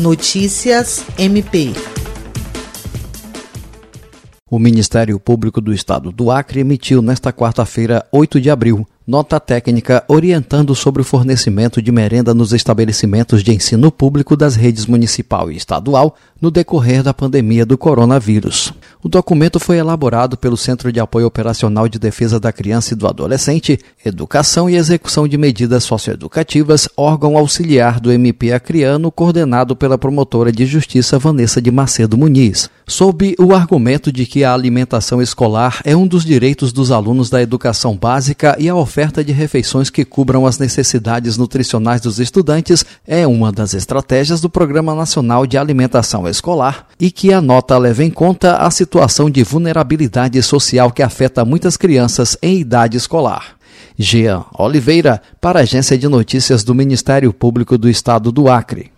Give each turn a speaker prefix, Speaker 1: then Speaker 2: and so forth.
Speaker 1: Notícias MP.
Speaker 2: O Ministério Público do Estado do Acre emitiu nesta quarta-feira, 8 de abril, nota técnica orientando sobre o fornecimento de merenda nos estabelecimentos de ensino público das redes municipal e estadual no decorrer da pandemia do coronavírus. O documento foi elaborado pelo Centro de Apoio Operacional de Defesa da Criança e do Adolescente, Educação e Execução de Medidas Socioeducativas, órgão auxiliar do MP Acreano, coordenado pela promotora de justiça Vanessa de Macedo Muniz, sob o argumento de que a alimentação escolar é um dos direitos dos alunos da educação básica e a oferta oferta de refeições que cubram as necessidades nutricionais dos estudantes é uma das estratégias do Programa Nacional de Alimentação Escolar e que a nota leva em conta a situação de vulnerabilidade social que afeta muitas crianças em idade escolar. Jean Oliveira, para a Agência de Notícias do Ministério Público do Estado do Acre.